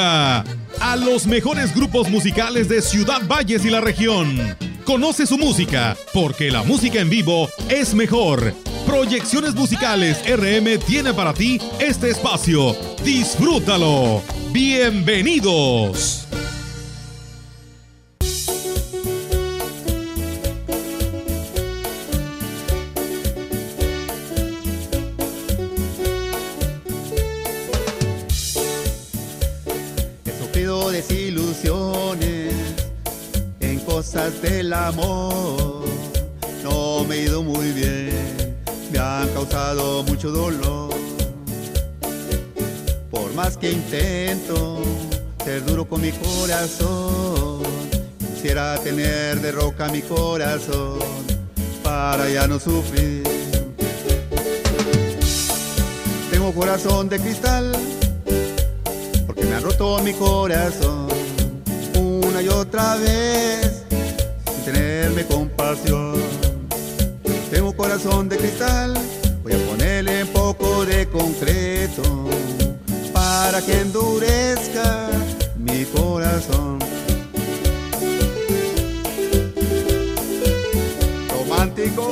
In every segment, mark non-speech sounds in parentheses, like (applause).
a los mejores grupos musicales de Ciudad Valles y la región. Conoce su música, porque la música en vivo es mejor. Proyecciones Musicales RM tiene para ti este espacio. Disfrútalo. Bienvenidos. Del amor no me he ido muy bien, me han causado mucho dolor. Por más que intento ser duro con mi corazón, quisiera tener de roca mi corazón para ya no sufrir. Tengo corazón de cristal porque me ha roto mi corazón una y otra vez tenerme compasión. Tengo corazón de cristal, voy a ponerle un poco de concreto para que endurezca mi corazón. Romántico.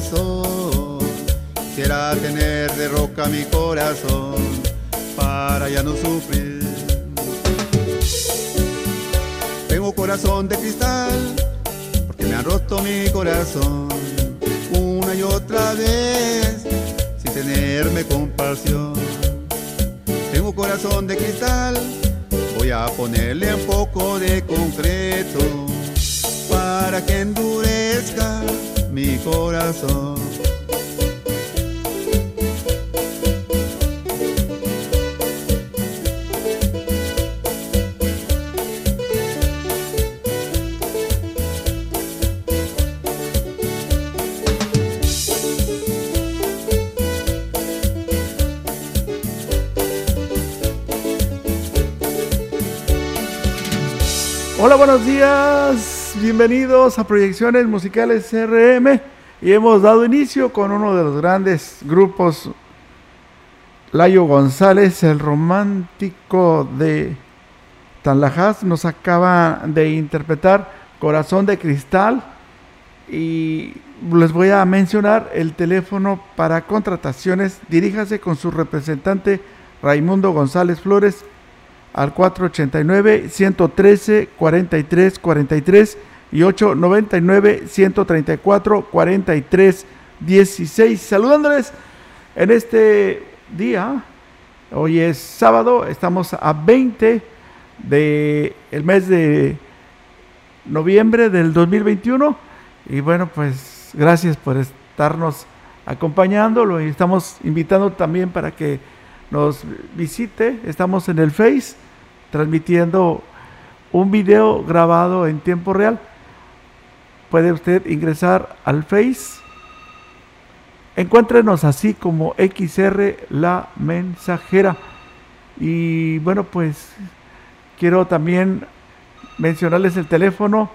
Corazón. Quisiera tener de roca mi corazón para ya no sufrir. Tengo corazón de cristal porque me han roto mi corazón una y otra vez sin tenerme compasión. Tengo corazón de cristal, voy a ponerle un poco de concreto para que endurezca mi corazón. Hola, buenos días bienvenidos a Proyecciones Musicales CRM y hemos dado inicio con uno de los grandes grupos, Layo González, el romántico de Tanlajas, nos acaba de interpretar Corazón de Cristal. Y les voy a mencionar el teléfono para contrataciones, diríjase con su representante Raimundo González Flores al 489-113-4343 y 899-134-4316. Saludándoles en este día, hoy es sábado, estamos a 20 del el mes de noviembre del 2021 y bueno, pues gracias por estarnos acompañando, lo estamos invitando también para que nos visite. Estamos en el Face transmitiendo un video grabado en tiempo real. Puede usted ingresar al Face. Encuéntrenos así como XR La Mensajera. Y bueno, pues quiero también mencionarles el teléfono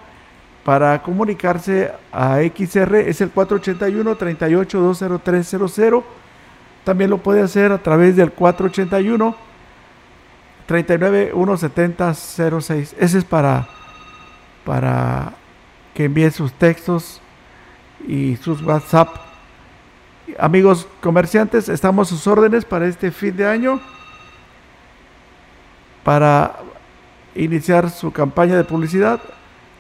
para comunicarse a XR. Es el 481 38 también lo puede hacer a través del 481 39 170 06. Ese es para, para que envíe sus textos y sus WhatsApp. Amigos comerciantes, estamos sus órdenes para este fin de año. Para iniciar su campaña de publicidad,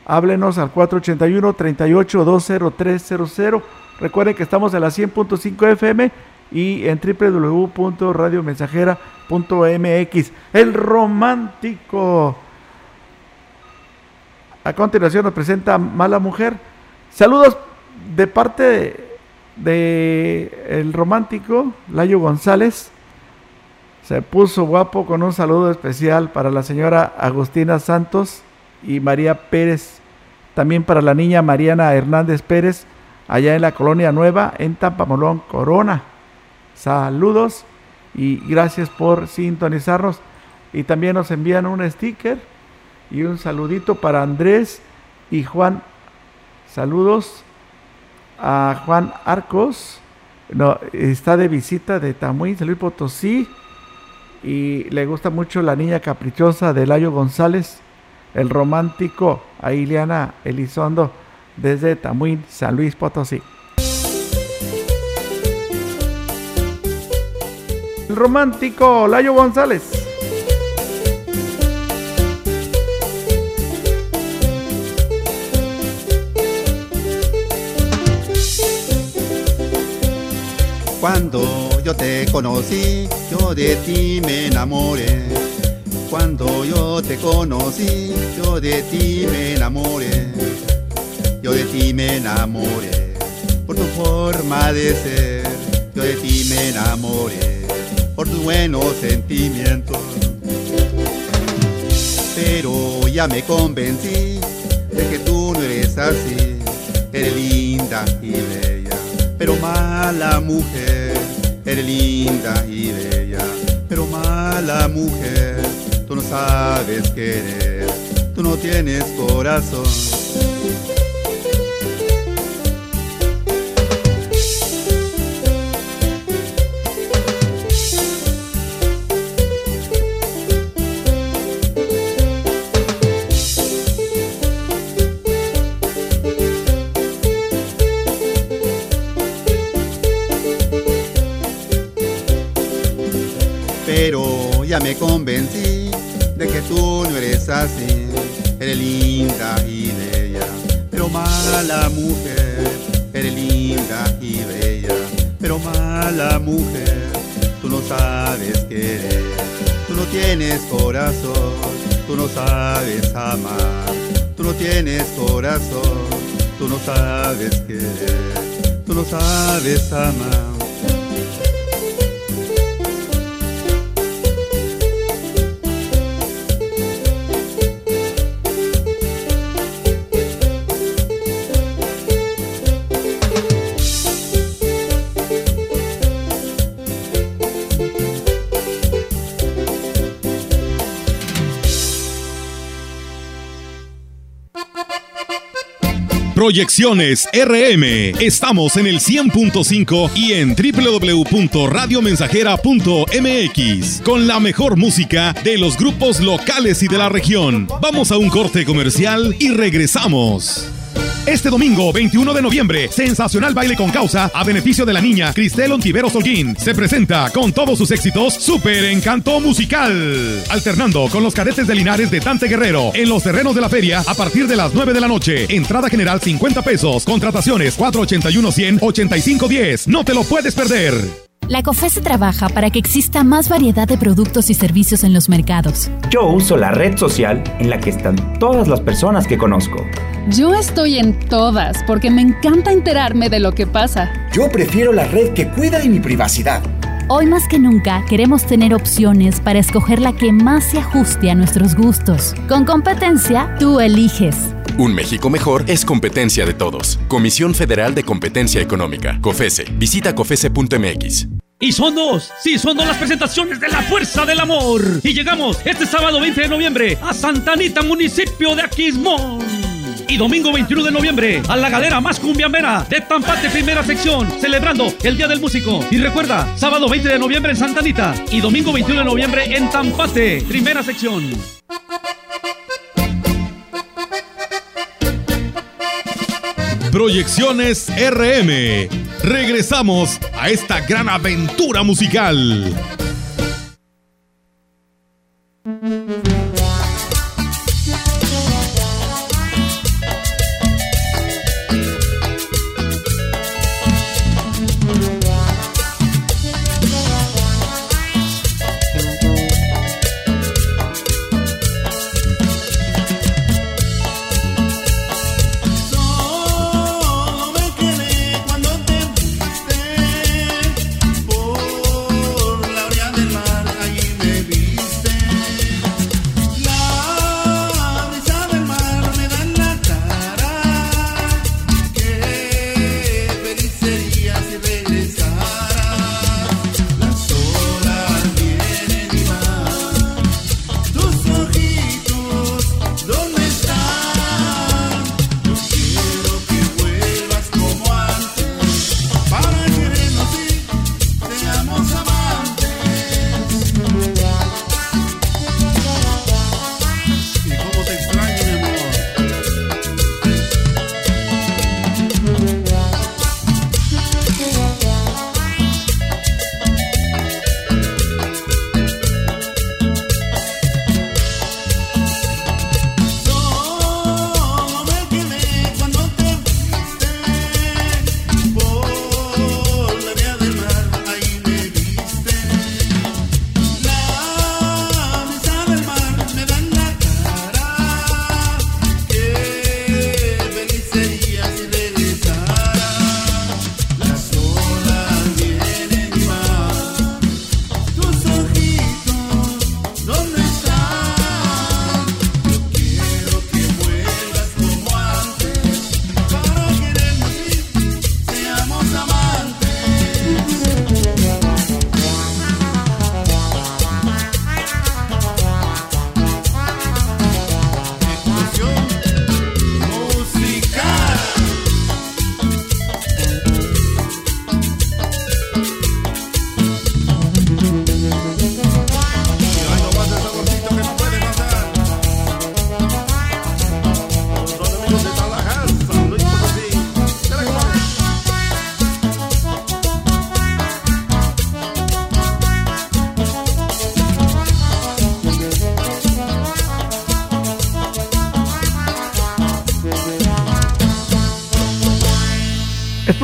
háblenos al 481 38 20300. Recuerden que estamos en la 100.5 FM y en www.radiomensajera.mx. El romántico. A continuación nos presenta Mala Mujer. Saludos de parte de, el romántico Layo González. Se puso guapo con un saludo especial para la señora Agustina Santos y María Pérez. También para la niña Mariana Hernández Pérez, allá en la Colonia Nueva, en Tampamolón, Corona. Saludos. y gracias por sintonizarnos. Y también nos envían un sticker y un saludito para Andrés y Juan. Saludos a Juan Arcos. No, está de visita de Tamuín, San Luis Potosí. Y le gusta mucho la niña caprichosa de Layo González, el romántico a Ileana Elizondo desde Tamuín, San Luis Potosí. El romántico Layo González. Cuando yo te conocí, yo de ti me enamoré. Cuando yo te conocí, yo de ti me enamoré. Yo de ti me enamoré por tu forma de ser. Yo de ti me enamoré por tus buenos sentimientos. Pero ya me convencí de que tú no eres así. Eres linda y bella, pero mala mujer. Eres linda y bella, pero mala mujer. Tú no sabes querer, tú no tienes corazón. Me convencí de que tú no eres así. Eres linda y bella, pero mala mujer. Eres linda y bella, pero mala mujer. Tú no sabes querer, tú no tienes corazón, tú no sabes amar, tú no tienes corazón, tú no sabes querer, tú no sabes amar. Proyecciones RM. Estamos en el 100.5 y en www.radiomensajera.mx con la mejor música de los grupos locales y de la región. Vamos a un corte comercial y regresamos. Este domingo, 21 de noviembre, sensacional baile con causa a beneficio de la niña Cristel Ontivero Solguín. Se presenta con todos sus éxitos Super Encanto Musical. Alternando con los cadetes de Linares de Dante Guerrero en los terrenos de la feria a partir de las 9 de la noche. Entrada general 50 pesos. Contrataciones 481 100 85 10. No te lo puedes perder. La COFESE trabaja para que exista más variedad de productos y servicios en los mercados. Yo uso la red social en la que están todas las personas que conozco. Yo estoy en todas porque me encanta enterarme de lo que pasa. Yo prefiero la red que cuida de mi privacidad. Hoy más que nunca queremos tener opciones para escoger la que más se ajuste a nuestros gustos. Con competencia, tú eliges. Un México mejor es competencia de todos. Comisión Federal de Competencia Económica. COFESE. Visita COFESE.mx. Y son dos, sí, son dos las presentaciones de la Fuerza del Amor. Y llegamos este sábado 20 de noviembre a Santa Anita, municipio de Aquismón. Y domingo 21 de noviembre a la galera más cumbiambera de Tampate Primera Sección, celebrando el Día del Músico. Y recuerda, sábado 20 de noviembre en Santa Anita y domingo 21 de noviembre en Tampate Primera Sección. Proyecciones RM. Regresamos a esta gran aventura musical.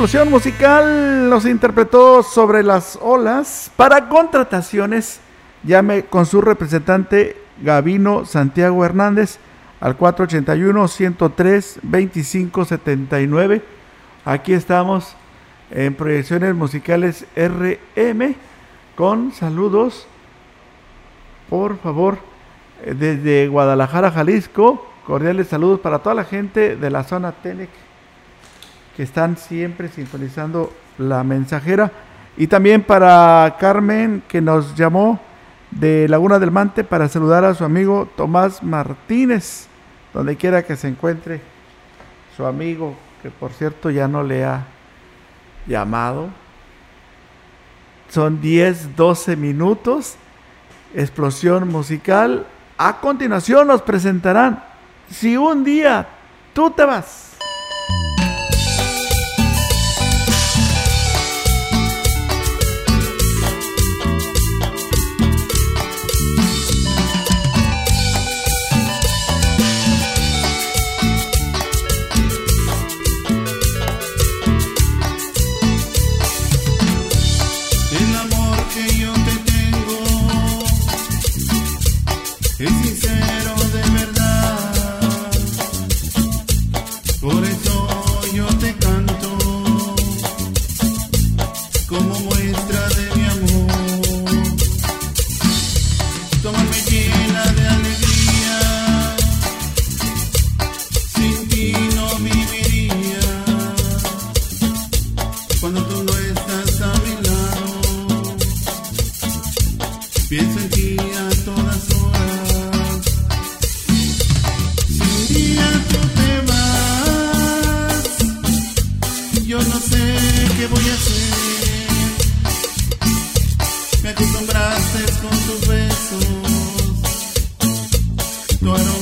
Explosión musical los interpretó sobre las olas. Para contrataciones, llame con su representante Gavino Santiago Hernández al 481-103-2579. Aquí estamos en proyecciones musicales RM con saludos, por favor, eh, desde Guadalajara, Jalisco. Cordiales saludos para toda la gente de la zona Tenec están siempre sintonizando la mensajera. Y también para Carmen, que nos llamó de Laguna del Mante para saludar a su amigo Tomás Martínez, donde quiera que se encuentre su amigo, que por cierto ya no le ha llamado. Son 10, 12 minutos. Explosión musical. A continuación nos presentarán Si un día tú te vas. qué voy a hacer. Me acostumbraste con tus besos. Tu aroma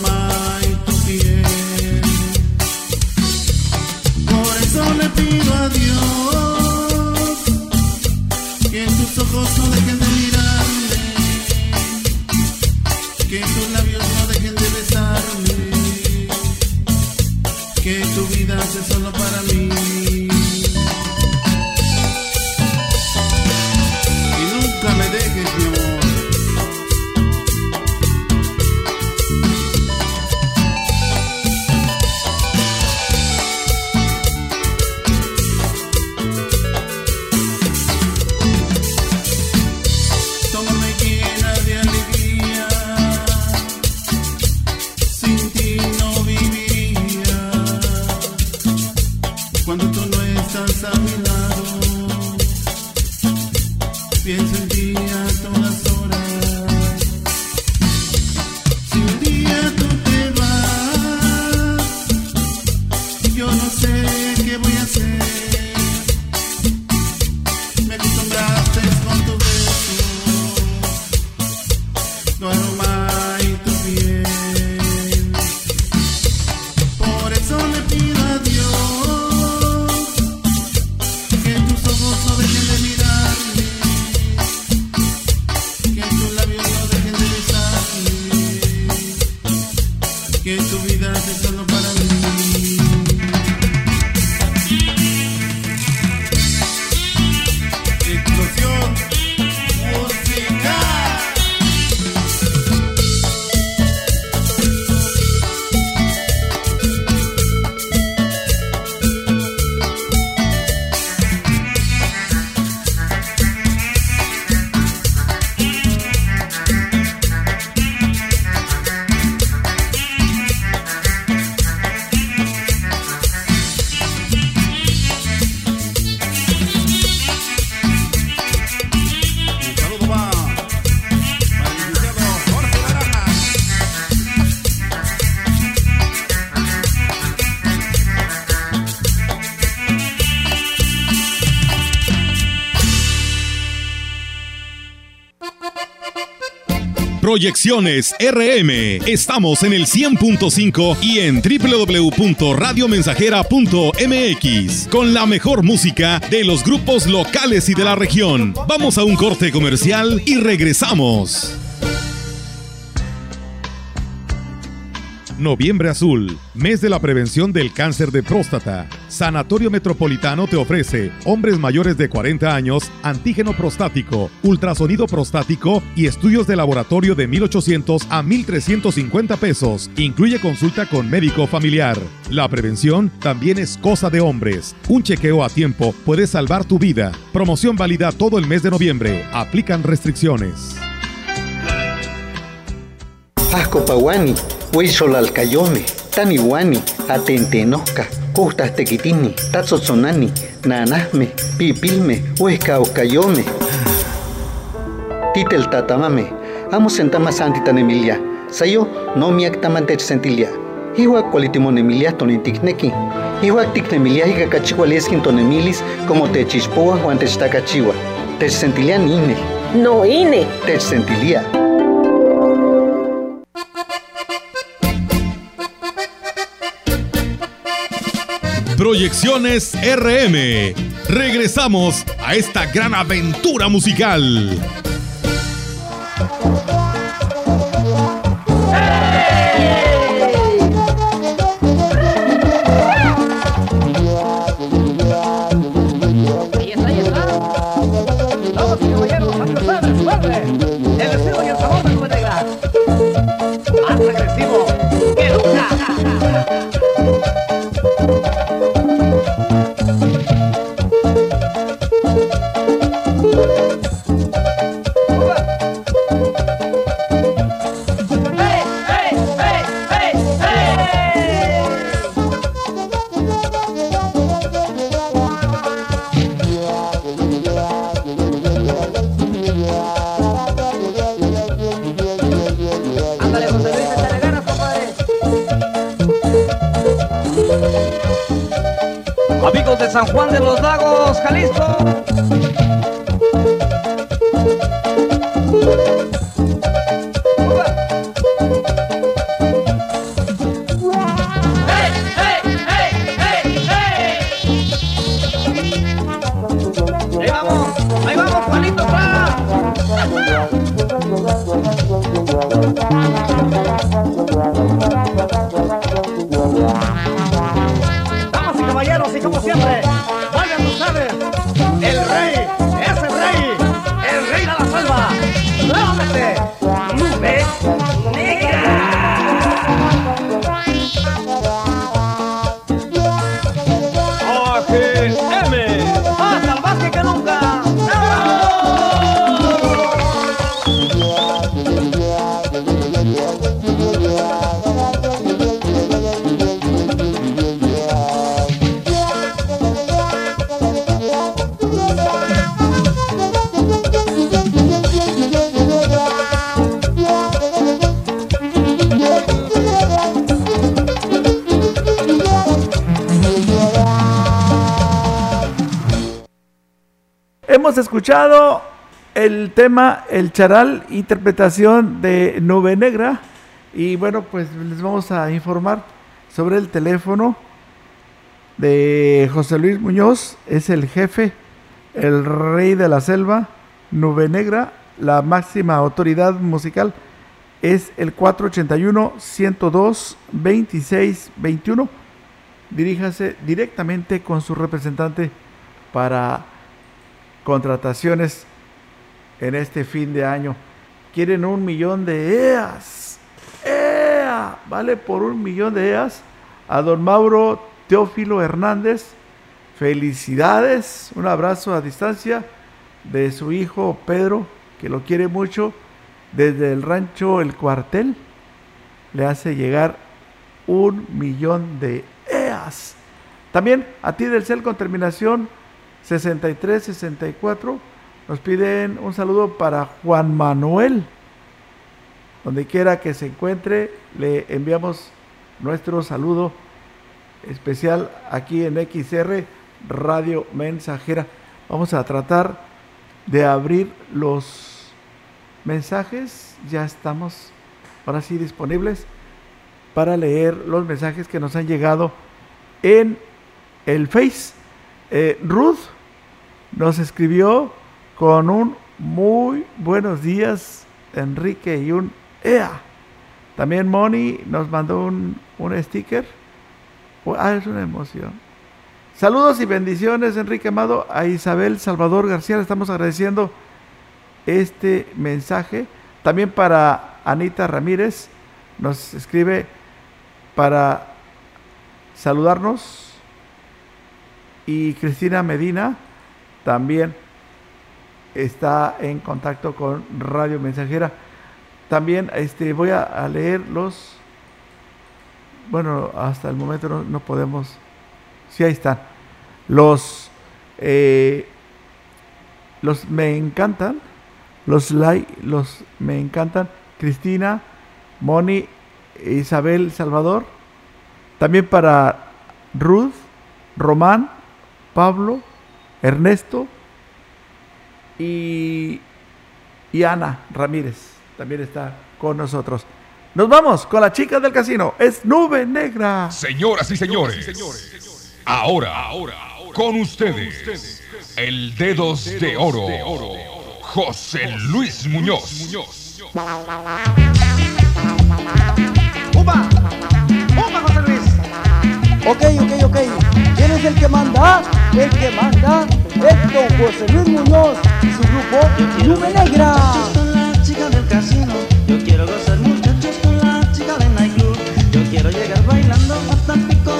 Proyecciones RM. Estamos en el 100.5 y en www.radiomensajera.mx con la mejor música de los grupos locales y de la región. Vamos a un corte comercial y regresamos. Noviembre Azul, mes de la prevención del cáncer de próstata. Sanatorio Metropolitano te ofrece hombres mayores de 40 años, antígeno prostático, ultrasonido prostático y estudios de laboratorio de 1.800 a 1.350 pesos. Incluye consulta con médico familiar. La prevención también es cosa de hombres. Un chequeo a tiempo puede salvar tu vida. Promoción válida todo el mes de noviembre. Aplican restricciones. Asco Paguani, Huizolalcayome, Taniwani, Atentenoca, Custas Tequitini, Tatzotzonani, Nanasme, Pipilme, Huesca Ocayome. Titel Tatamame, Amo Sentama Santitan Emilia, Sayo no mi actamante sentilia. Iwa cualitimon Emilia tonintikneki. Iwa tiknemilia y cacachihualeskin tonemilis como techispoa Juan techtacachiwa. Techsentilia ine. No ine. Techsentilia. Proyecciones RM. Regresamos a esta gran aventura musical. Escuchado el tema El Charal, interpretación de Nube Negra. Y bueno, pues les vamos a informar sobre el teléfono de José Luis Muñoz. Es el jefe, el rey de la selva, Nube Negra. La máxima autoridad musical es el 481-102-2621. Diríjase directamente con su representante para contrataciones en este fin de año. Quieren un millón de EAS. ¡Ea! Vale por un millón de EAS. A don Mauro Teófilo Hernández. Felicidades. Un abrazo a distancia de su hijo Pedro, que lo quiere mucho. Desde el rancho El Cuartel. Le hace llegar un millón de EAS. También a ti del CEL con terminación 6364 nos piden un saludo para Juan Manuel. Donde quiera que se encuentre, le enviamos nuestro saludo especial aquí en XR Radio Mensajera. Vamos a tratar de abrir los mensajes. Ya estamos ahora sí disponibles para leer los mensajes que nos han llegado en el Face. Eh, Ruth nos escribió con un muy buenos días, Enrique, y un EA. También Moni nos mandó un, un sticker. Oh, Ah, es una emoción. Saludos y bendiciones, Enrique Amado, a Isabel Salvador García. Le estamos agradeciendo este mensaje. También para Anita Ramírez, nos escribe para saludarnos. Y Cristina Medina también está en contacto con Radio Mensajera. También este, voy a, leer los... Bueno, hasta el momento no, podemos... Sí, ahí están. Los... Eh, los me encantan. Los like, los me encantan. Cristina, Moni, Isabel Salvador. También para Ruth, Román, Pablo, Ernesto, y, Ana Ramírez también está con nosotros. Nos vamos con la chica del casino. Es Nube Negra. Señoras y señores, ahora, ahora, con ustedes, el Dedos de Oro, José Luis Muñoz. ¡Upa! ¡Upa, José Luis! Ok, ok, ok. ¿Quién es el que manda? El que manda es don José Luis y su grupo Nube Negra. Yo quiero llegar bailando hasta pico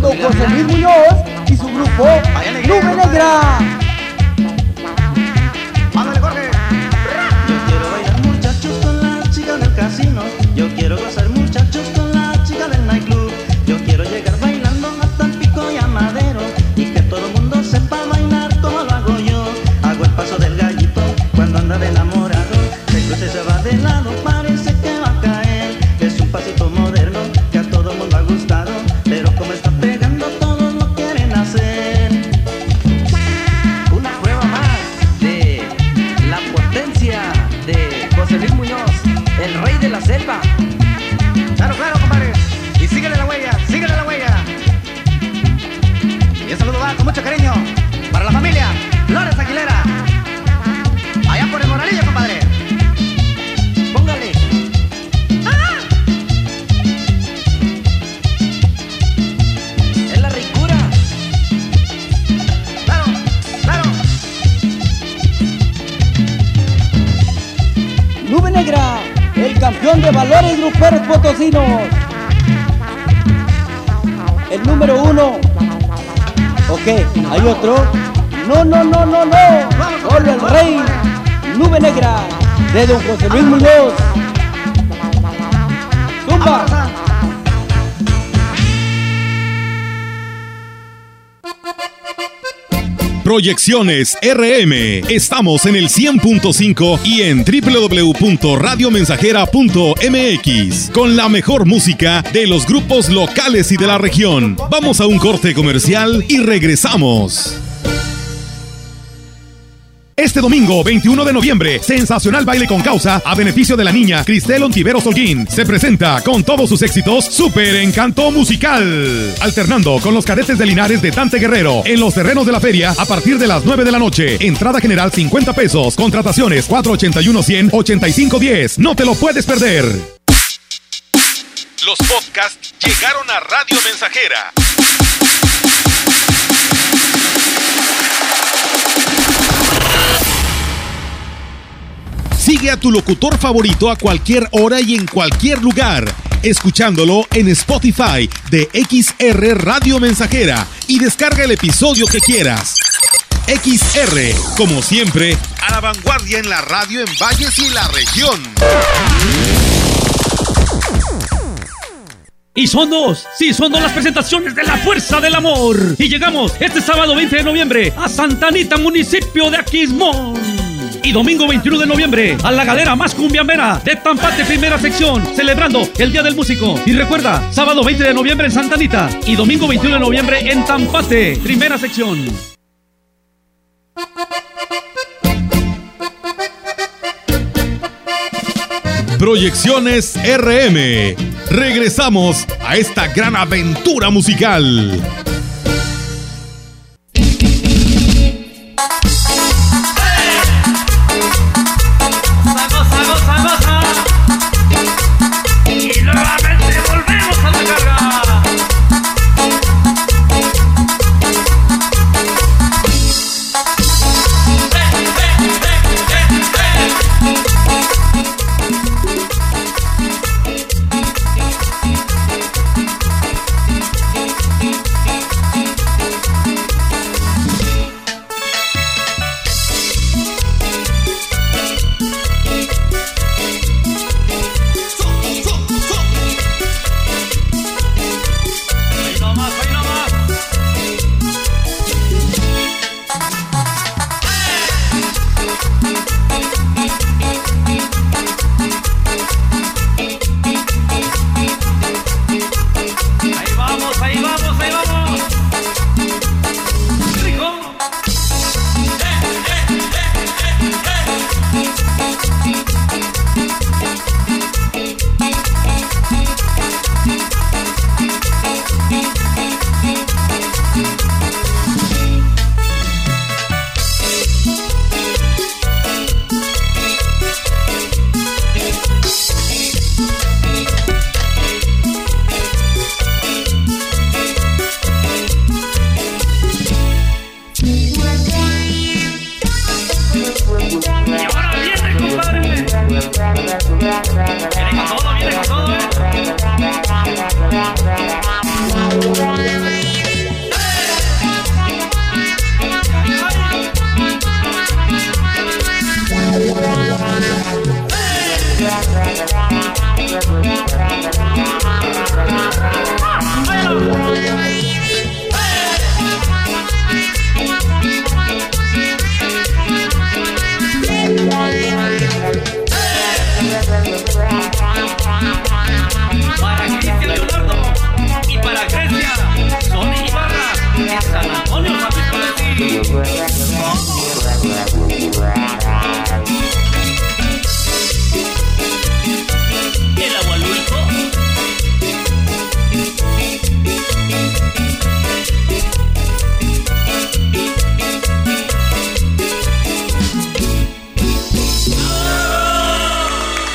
don José Luis Muñoz y su grupo Nube Negra. Luis Muñoz, el rey de la selva. Claro, claro, compadre. Y síguele la huella, síguele la huella. Y un saludo va con mucho cariño para la familia Flores Aguilera. Allá por el Moralillo, compadre. De valores gruperos potosinos. El número uno. Ok, hay otro. No, no, no, no, no. Solo el rey. Nube Negra, de don José Luis Muñoz. Proyecciones RM. Estamos en el 100.5 y en www.radiomensajera.mx con la mejor música de los grupos locales y de la región. Vamos a un corte comercial y regresamos. Este domingo, 21 de noviembre, sensacional baile con causa a beneficio de la niña Cristel Ontiveros Holguín. Se presenta con todos sus éxitos Super Encanto Musical. Alternando con los cadetes de Linares de Dante Guerrero en los terrenos de la feria a partir de las 9 de la noche. Entrada general 50 pesos. Contrataciones 481 100 85 10. No te lo puedes perder. Los podcasts llegaron a Radio Mensajera. Sigue a tu locutor favorito a cualquier hora y en cualquier lugar, escuchándolo en Spotify de XR Radio Mensajera y descarga el episodio que quieras. XR, como siempre, a la vanguardia en la radio en Valles y la región. Y son dos, sí, son dos las presentaciones de la Fuerza del Amor. Y llegamos este sábado 20 de noviembre a Santa Anita, municipio de Aquismón. Y domingo 21 de noviembre a la galera más cumbiambera de Tampate Primera Sección, celebrando el Día del Músico. Y recuerda, sábado 20 de noviembre en Santa Anita y domingo 21 de noviembre en Tampate Primera Sección. Proyecciones RM. Regresamos a esta gran aventura musical.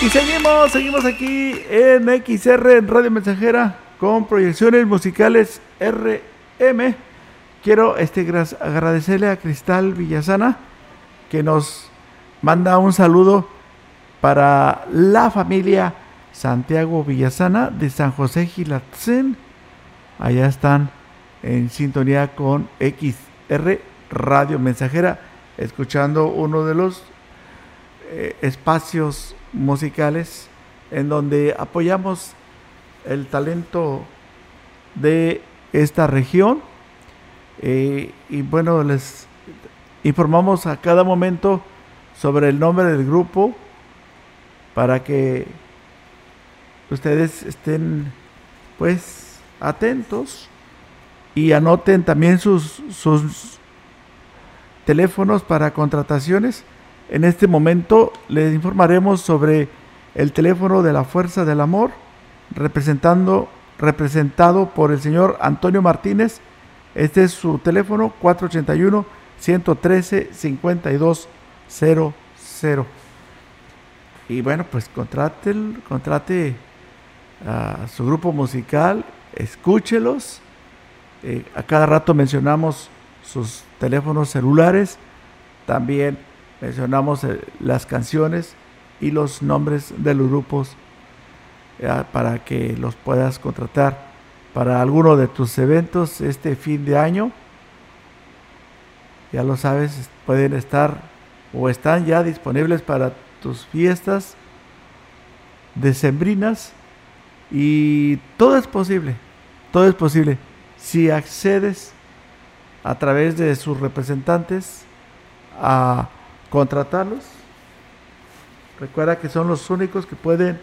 Y seguimos, seguimos aquí en XR, en Radio Mensajera, con proyecciones musicales RM. Quiero este, agradecerle a Cristal Villasana, que nos manda un saludo para la familia Santiago Villasana de San José Gilatzen. Allá están en sintonía con XR Radio Mensajera, escuchando uno de los eh, espacios musicales en donde apoyamos el talento de esta región Eh, y bueno les informamos a cada momento sobre el nombre del grupo para que ustedes estén pues atentos y anoten también sus, sus teléfonos para contrataciones. En este momento les informaremos sobre el teléfono de la Fuerza del Amor, representando, representado por el señor Antonio Martínez. Este es su teléfono 481-113-5200. Y bueno, pues contrate, contrate a su grupo musical, escúchelos. Eh, a cada rato mencionamos sus teléfonos celulares, también mencionamos eh, las canciones y los nombres de los grupos eh, para que los puedas contratar para alguno de tus eventos este fin de año. Ya lo sabes, pueden estar o están ya disponibles para tus fiestas decembrinas y todo es posible, todo es posible si accedes a través de sus representantes a contratarlos. Recuerda que son los únicos que pueden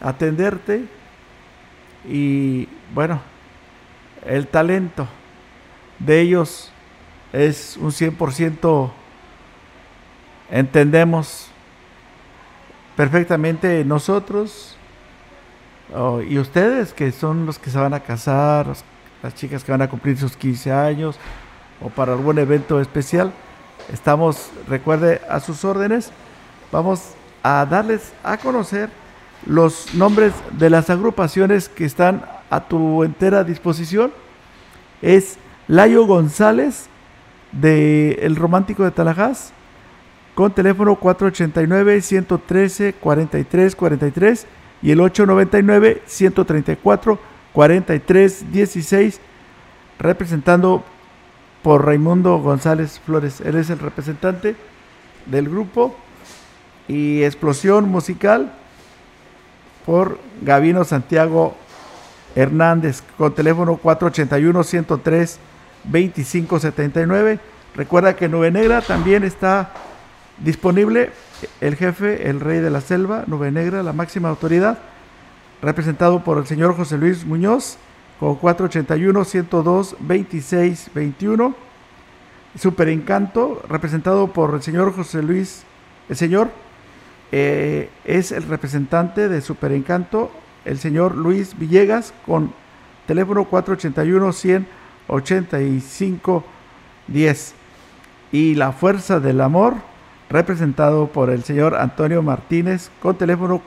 atenderte y bueno, el talento de ellos es un 100%, entendemos perfectamente nosotros y ustedes que son los que se van a casar, las chicas que van a cumplir sus 15 años o para algún evento especial. Estamos, recuerde, a sus órdenes. Vamos a darles a conocer los nombres de las agrupaciones que están a tu entera disposición. Es Layo González de El Romántico de Talajás con teléfono 489-113-4343 y el 899-134-4316 representando por Raimundo González Flores. Él es el representante del grupo y Explosión Musical por Gavino Santiago Hernández con teléfono 481-103-2579. Recuerda que Nube Negra también está disponible. El jefe, el rey de la selva, Nube Negra, la máxima autoridad, representado por el señor José Luis Muñoz con 481-102-2621. Super Encanto, representado por el señor José Luis, el señor eh, es el representante de Super Encanto, el señor Luis Villegas, con teléfono 481-185-10. Y La Fuerza del Amor, representado por el señor Antonio Martínez, con teléfono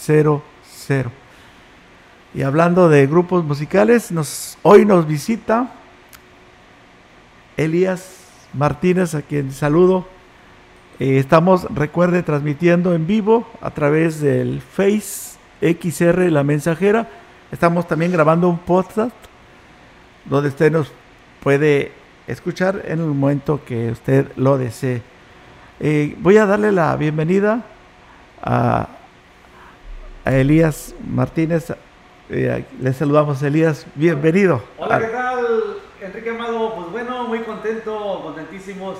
481-113-5200. Y hablando de grupos musicales, nos, hoy nos visita Elías Martínez, a quien saludo. Eh, estamos, recuerde, transmitiendo en vivo a través del Face XR La Mensajera. Estamos también grabando un podcast donde usted nos puede escuchar en el momento que usted lo desee. Eh, voy a darle la bienvenida a, a Elías Martínez. Eh, le saludamos, Elías. Bienvenido. Hola, ¿qué tal, Enrique Amado? Pues bueno, muy contento, contentísimos,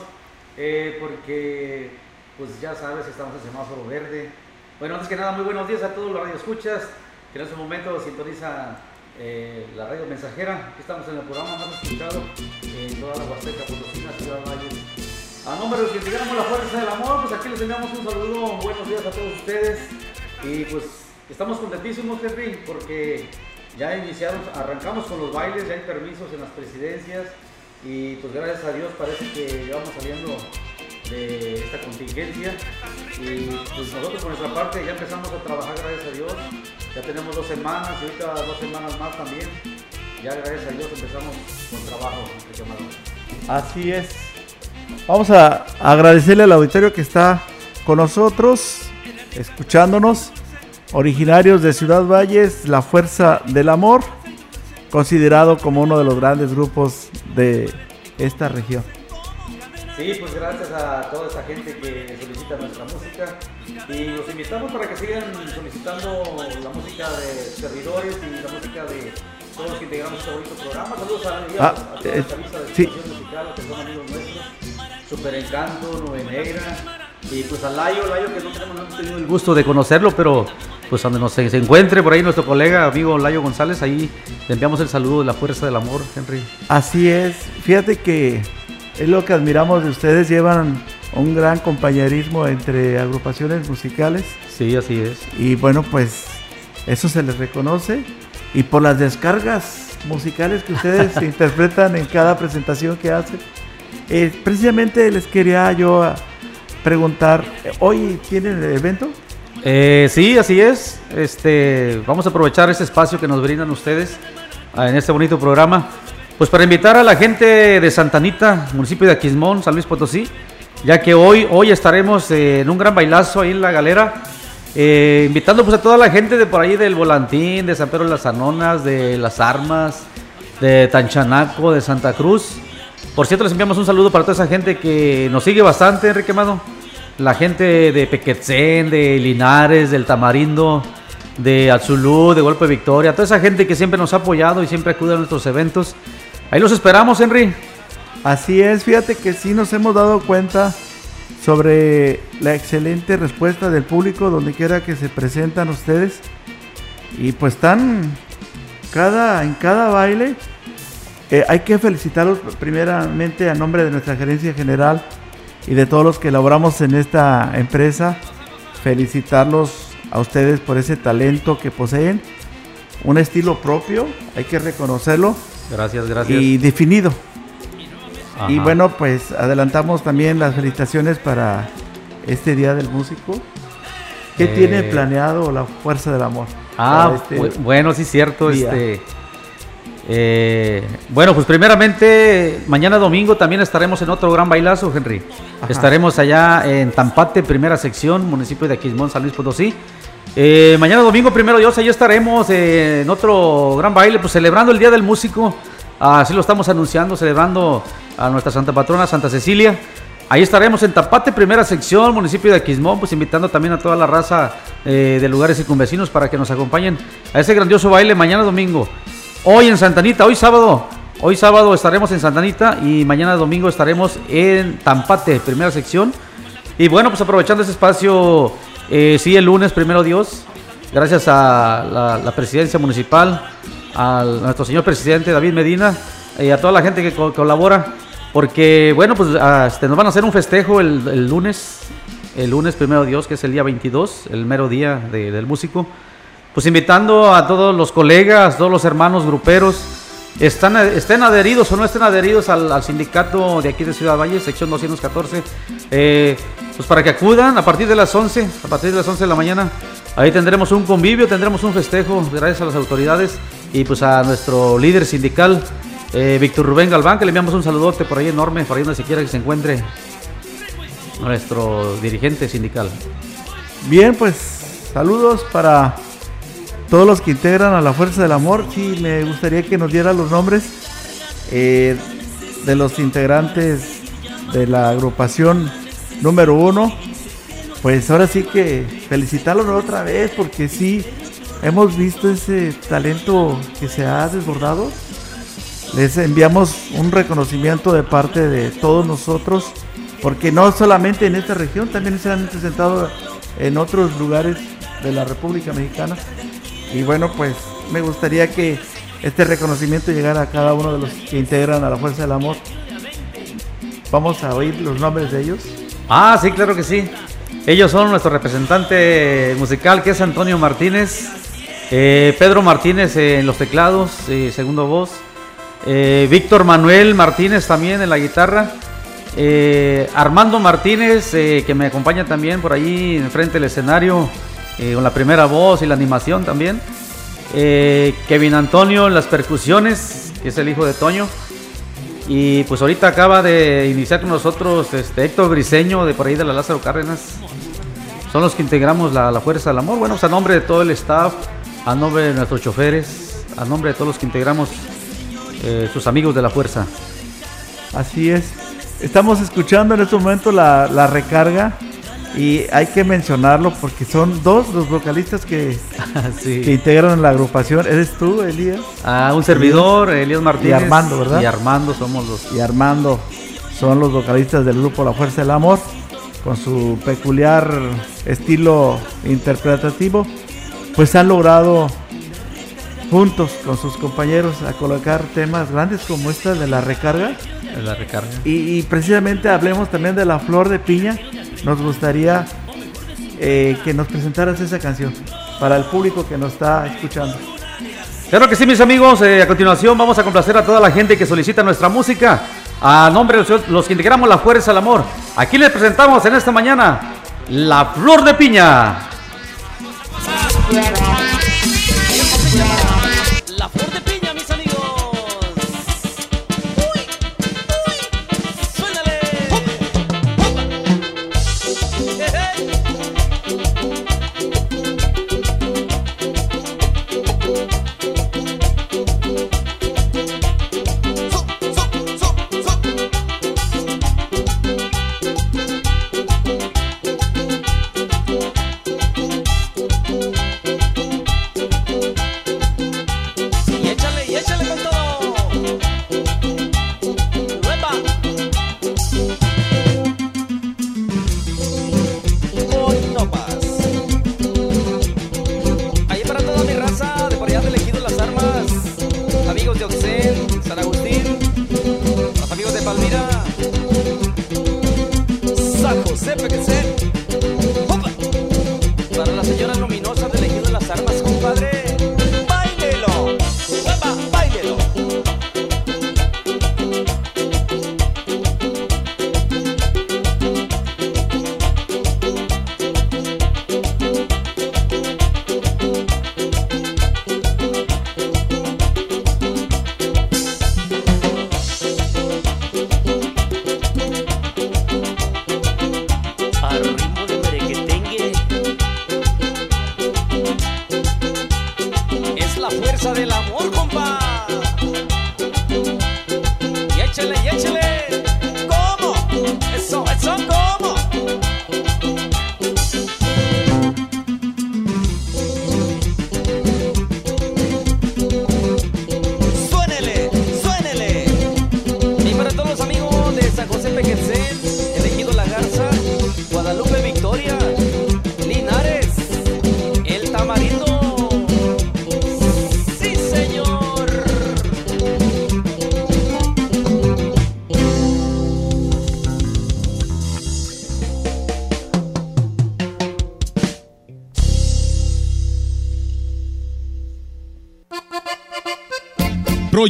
eh, porque pues ya sabes, estamos en semáforo verde. Bueno, antes que nada, muy buenos días a todos los radioescuchas que en este momento sintonizan eh, la radio mensajera. Aquí estamos en el programa más escuchado en toda la Huasteca Potosina, Ciudad Valles. A nombre de los que integramos la Fuerza del Amor, pues aquí les enviamos un saludo, buenos días a todos ustedes. Y pues estamos contentísimos, Henry, porque ya iniciaron, arrancamos con los bailes, ya hay permisos en las presidencias y pues gracias a Dios parece que ya vamos saliendo de esta contingencia y pues nosotros por nuestra parte ya empezamos a trabajar gracias a Dios, ya tenemos dos semanas y ahorita dos semanas más también, ya gracias a Dios empezamos con trabajo, Amado. Así es. Vamos a agradecerle al auditorio que está con nosotros, escuchándonos. Originarios de Ciudad Valles, La Fuerza del Amor, considerado como uno de los grandes grupos de esta región. Sí, pues gracias a toda esa gente que solicita nuestra música y los invitamos para que sigan solicitando la música de servidores y la música de todos los que integramos este bonito programa. Saludos a, Ah, a toda eh, esta lista de sí. musical, que son amigos nuestros, Super Encanto, Nube Negra y pues a Layo, Layo que no tenemos no hemos tenido el gusto de conocerlo, pero pues donde nos se se encuentre por ahí nuestro colega, amigo Layo González, ahí le enviamos el saludo de la fuerza del amor, Henry. Así es. Fíjate que es lo que admiramos de ustedes. Llevan un gran compañerismo entre agrupaciones musicales. Sí, así es. Y bueno, pues eso se les reconoce. Y por las descargas musicales que ustedes (laughs) interpretan en cada presentación que hacen. Eh, precisamente les quería yo preguntar, eh, ¿hoy tienen el evento? Eh, sí, así es. Este, vamos a aprovechar ese espacio que nos brindan ustedes ah, en este bonito programa. Pues para invitar a la gente de Santa Anita, municipio de Aquismón, San Luis Potosí, ya que hoy, hoy estaremos eh, en un gran bailazo ahí en la galera, invitando pues a toda la gente de por ahí del Volantín, de San Pedro de las Anonas, de Las Armas, de Tanchanaco, de Santa Cruz. Por cierto, les enviamos un saludo para toda esa gente que nos sigue bastante, Enrique Amado. La gente de Pequetzén, de Linares, del Tamarindo, de Azulú, de Golpe Victoria, toda esa gente que siempre nos ha apoyado y siempre acude a nuestros eventos. Ahí los esperamos, Henry. Así es, fíjate que sí nos hemos dado cuenta sobre la excelente respuesta del público donde quiera que se presentan ustedes. Y pues están cada, en cada baile. Eh, hay que felicitarlos primeramente a nombre de nuestra gerencia general y de todos los que laboramos en esta empresa. Felicitarlos a ustedes por ese talento que poseen, un estilo propio, hay que reconocerlo. Gracias, gracias. Y definido. Y bueno, pues adelantamos también las felicitaciones para este Día del Músico. ¿Qué Eh, tiene planeado la Fuerza del Amor? Ah, este bu- bueno, sí, cierto. día? Este, eh, bueno, pues primeramente, mañana domingo también estaremos en otro gran bailazo, Henry. Ajá. Estaremos allá en Tampate, primera sección, municipio de Aquismón, San Luis Potosí. Eh, mañana domingo, primero Dios, allá estaremos eh, en otro gran baile, pues celebrando el Día del Músico. Así lo estamos anunciando, celebrando a nuestra Santa Patrona, Santa Cecilia. Ahí estaremos en Tapate, primera sección, municipio de Aquismón, pues invitando también a toda la raza eh, de lugares circunvecinos para que nos acompañen a ese grandioso baile mañana domingo. Hoy en Santanita, hoy sábado, hoy sábado estaremos en Santanita y mañana domingo estaremos en Tampate, primera sección. Y bueno, pues aprovechando ese espacio, eh, sí, el lunes, primero Dios, gracias a la, la presidencia municipal, a nuestro señor presidente David Medina y a toda la gente que co- colabora, porque bueno, pues ah, este, nos van a hacer un festejo el, el lunes, el lunes, primero Dios, que es el día 22, el mero día de- del músico. Pues invitando a todos los colegas, todos los hermanos gruperos, están, estén adheridos o no estén adheridos al, sindicato de aquí de Ciudad Valle, sección 214, eh, pues para que acudan a partir de las 11, a partir de las 11 de la mañana. Ahí tendremos un convivio, tendremos un festejo, gracias a las autoridades y pues a nuestro líder sindical, eh, Víctor Rubén Galván, que le enviamos un saludote por ahí enorme, por ahí donde se quiera que se encuentre nuestro dirigente sindical. Bien, pues saludos para todos los que integran a la Fuerza del Amor. Sí, me gustaría que nos diera los nombres eh, de los integrantes de la agrupación número uno. Pues ahora sí que felicitarlos otra vez porque sí hemos visto ese talento que se ha desbordado. Les enviamos un reconocimiento de parte de todos nosotros porque no solamente en esta región, también se han presentado en otros lugares de la República Mexicana. Y bueno, pues me gustaría que este reconocimiento llegara a cada uno de los que integran a la Fuerza del Amor. Vamos a oír los nombres de ellos. Ah, sí, claro que sí. Ellos son nuestro representante musical, que es Antonio Martínez. eh, Pedro Martínez en los teclados, eh, segundo voz. eh, Víctor Manuel Martínez también en la guitarra. Armando Martínez, que me acompaña también por ahí enfrente del escenario, eh, con la primera voz y la animación también. Eh, Kevin Antonio en las percusiones, que es el hijo de Toño. Y pues ahorita acaba de iniciar con nosotros este Héctor Briseño de por ahí de la Lázaro Cárdenas. Son los que integramos la, la Fuerza del Amor. Bueno, pues a nombre de todo el staff, a nombre de nuestros choferes, a nombre de todos los que integramos eh, sus amigos de la Fuerza. Así es. Estamos escuchando en este momento la, la recarga y hay que mencionarlo porque son dos los vocalistas que, (laughs) que integran la agrupación. ¿Eres tú, Elías? A un servidor, Elías Martínez. Y Armando, ¿verdad? Y Armando somos los. Y Armando son los vocalistas del grupo La Fuerza del Amor con su peculiar estilo interpretativo. Pues han logrado juntos con sus compañeros a colocar temas grandes como esta de la recarga. De la recarga. Y, y precisamente hablemos también de la flor de piña. Nos gustaría eh, que nos presentaras esa canción para el público que nos está escuchando. Claro que sí, mis amigos. eh, a continuación vamos a complacer a toda la gente que solicita nuestra música. A nombre de los, los que integramos la Fuerza del Amor. Aquí les presentamos en esta mañana La Flor de Piña.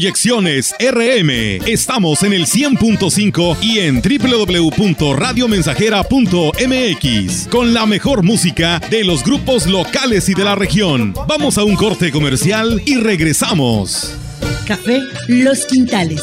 Proyecciones RM. Estamos en el 100.5 y en www.radiomensajera.mx con la mejor música de los grupos locales y de la región. Vamos a un corte comercial y regresamos. Café Los Quintales.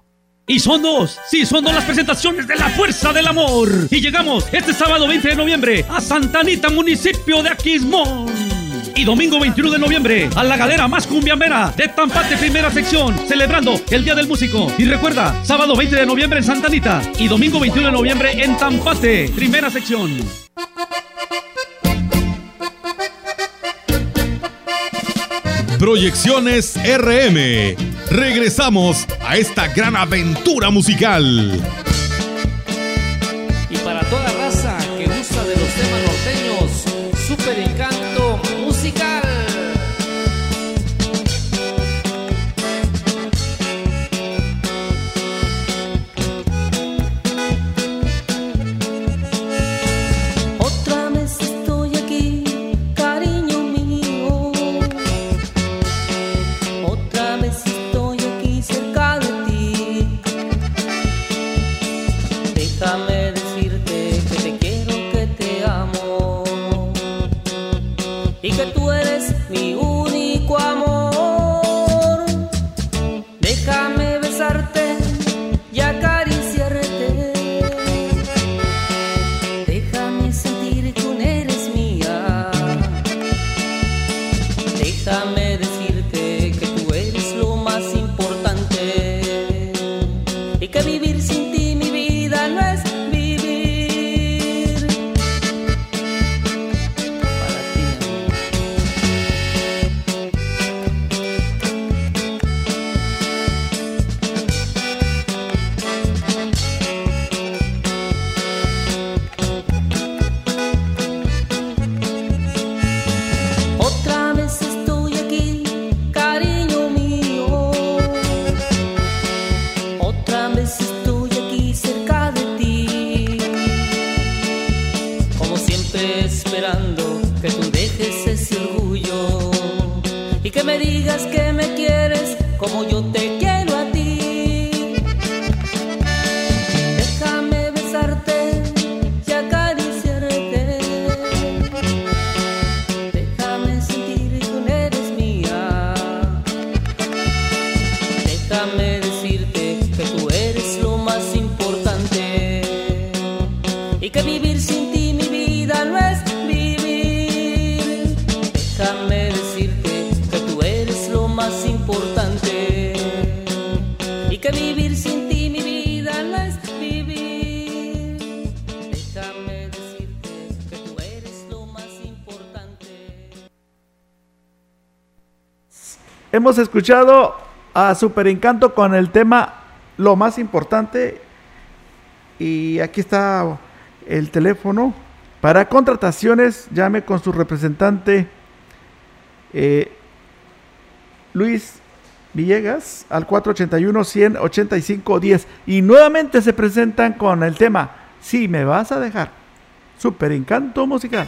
Y son dos, sí, son dos las presentaciones de la Fuerza del Amor. Y llegamos este sábado 20 de noviembre a Santa Anita, municipio de Aquismón. Y domingo 21 de noviembre a la galera más cumbiambera de Tampate, primera sección, celebrando el Día del Músico. Y recuerda, sábado 20 de noviembre en Santa Anita y domingo 21 de noviembre en Tampate, primera sección. Proyecciones RM. Regresamos a esta gran aventura musical. Hemos escuchado a Super Encanto con el tema Lo más importante. Y aquí está el teléfono. Para contrataciones, llame con su representante eh, Luis Villegas al 481-185-10. Y nuevamente se presentan con el tema Si me vas a dejar. Super Encanto musical.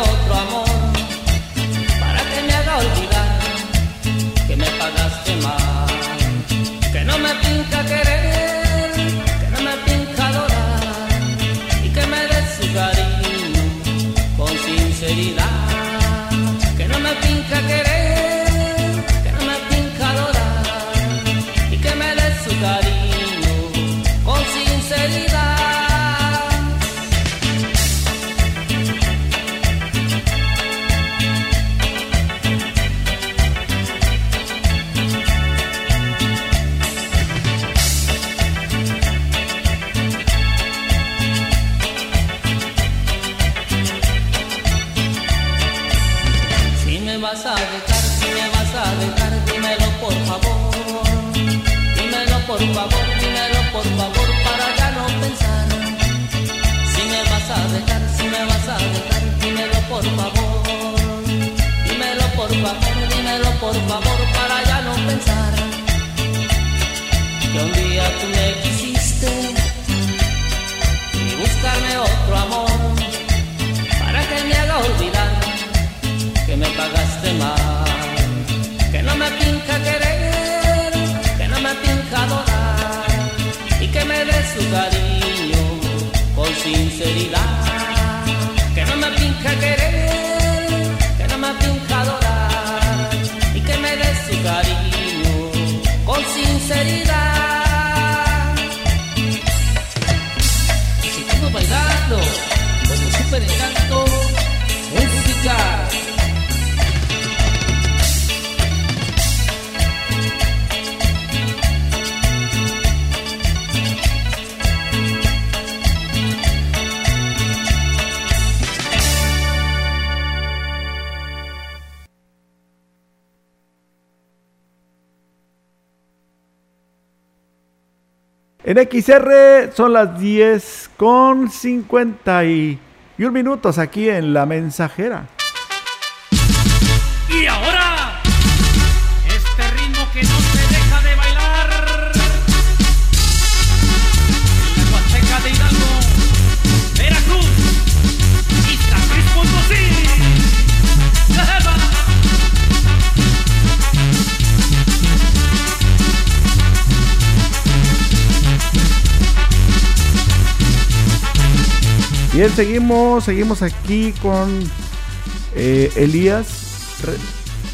Otro amor para que me haga olvidar que me pagaste mal, que no me pinta querer, por favor, para ya no pensar. Que un día tú me quisiste y buscarme otro amor En XR son las 10 con 51 minutos aquí en La Mensajera. Y ahora, Bien, seguimos, seguimos aquí con eh, Elías,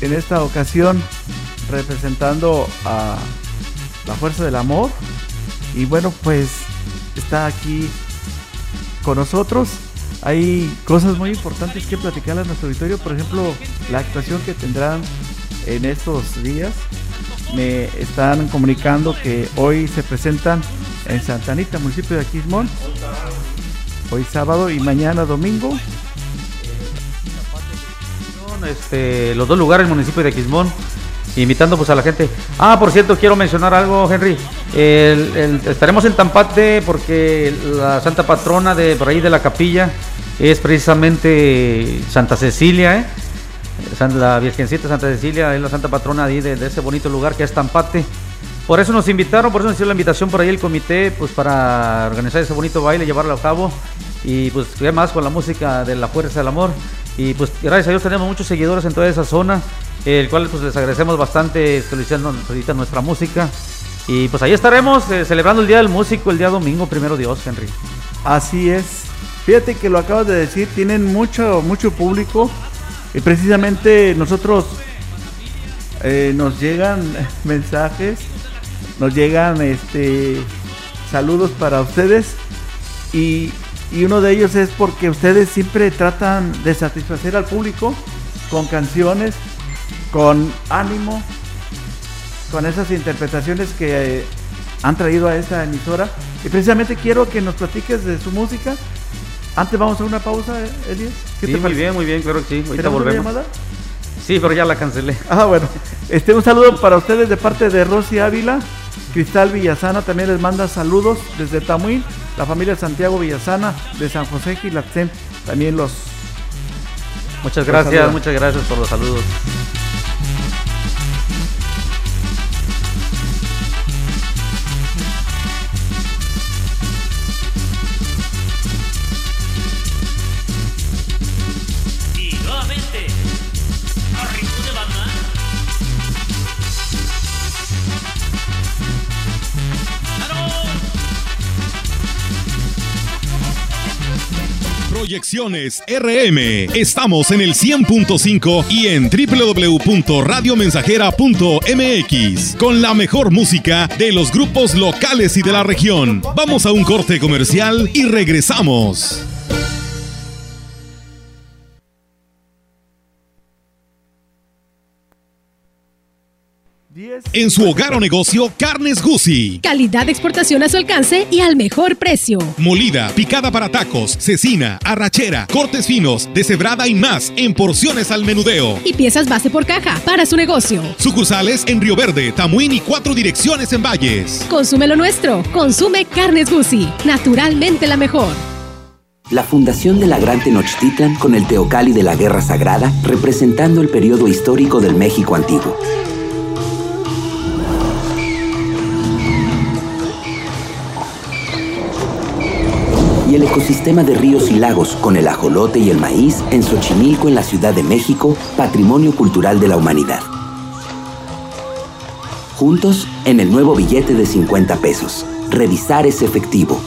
en esta ocasión representando a la Fuerza del Amor. Y bueno, pues está aquí con nosotros. Hay cosas muy importantes que platicar a nuestro auditorio, por ejemplo, la actuación que tendrán en estos días me están comunicando que hoy se presentan en Santa Anita, municipio de Aquismón. Hoy sábado y mañana domingo. Este, los dos lugares, el municipio de Aquismón, invitando pues a la gente. Ah, por cierto, quiero mencionar algo, Henry. Estaremos en Tampate porque la santa patrona de por ahí de la capilla es precisamente Santa Cecilia, ¿eh? La Virgencita Santa Cecilia es la santa patrona de, de ese bonito lugar que es Tampate. Por eso nos invitaron, por eso nos hicieron la invitación por ahí el comité, pues para organizar ese bonito baile, llevarlo a cabo y pues qué más con la música de la fuerza del amor. Y pues gracias a Dios tenemos muchos seguidores en toda esa zona, el cual pues les agradecemos bastante que solicitan nuestra música. Y pues ahí estaremos eh, celebrando el Día del Músico el día domingo, primero Dios, Henry. Así es. Fíjate que lo acabas de decir, tienen mucho, mucho público. Y precisamente nosotros eh, nos llegan (laughs) mensajes, nos llegan este saludos para ustedes. Y, y uno de ellos es porque ustedes siempre tratan de satisfacer al público con canciones, con ánimo, con esas interpretaciones que eh, han traído a esta emisora. Y precisamente quiero que nos platiques de su música. Antes vamos a una pausa, Elias. ¿Qué Sí, te muy bien, muy bien, claro que sí. Ahorita ¿Tenemos una volvemos. llamada? Sí, pero ya la cancelé. Ah, bueno. Este, un saludo para ustedes de parte de Rosy Ávila. Cristal Villasana también les manda saludos desde Tamuín. La familia Santiago Villasana de San José Gilatzen también los. Muchas gracias, muchas gracias por los saludos. RM. Estamos en el 100.5 y en www.radiomensajera.mx con la mejor música de los grupos locales y de la región. Vamos a un corte comercial y regresamos. En su hogar o negocio, Carnes Gucci. Calidad de exportación a su alcance y al mejor precio. Molida, picada para tacos, cecina, arrachera, cortes finos, deshebrada y más en porciones al menudeo. Y piezas base por caja para su negocio. Sucursales en Río Verde, Tamuín y cuatro direcciones en Valles. Consume lo nuestro. Consume carnes Gucci. Naturalmente la mejor. La fundación de la Gran Tenochtitlan con el Teocalli de la Guerra Sagrada, representando el periodo histórico del México antiguo. Ecosistema de ríos y lagos con el ajolote y el maíz en Xochimilco, en la Ciudad de México, patrimonio cultural de la humanidad. Juntos en el nuevo billete de 50 pesos. Revisar es efectivo.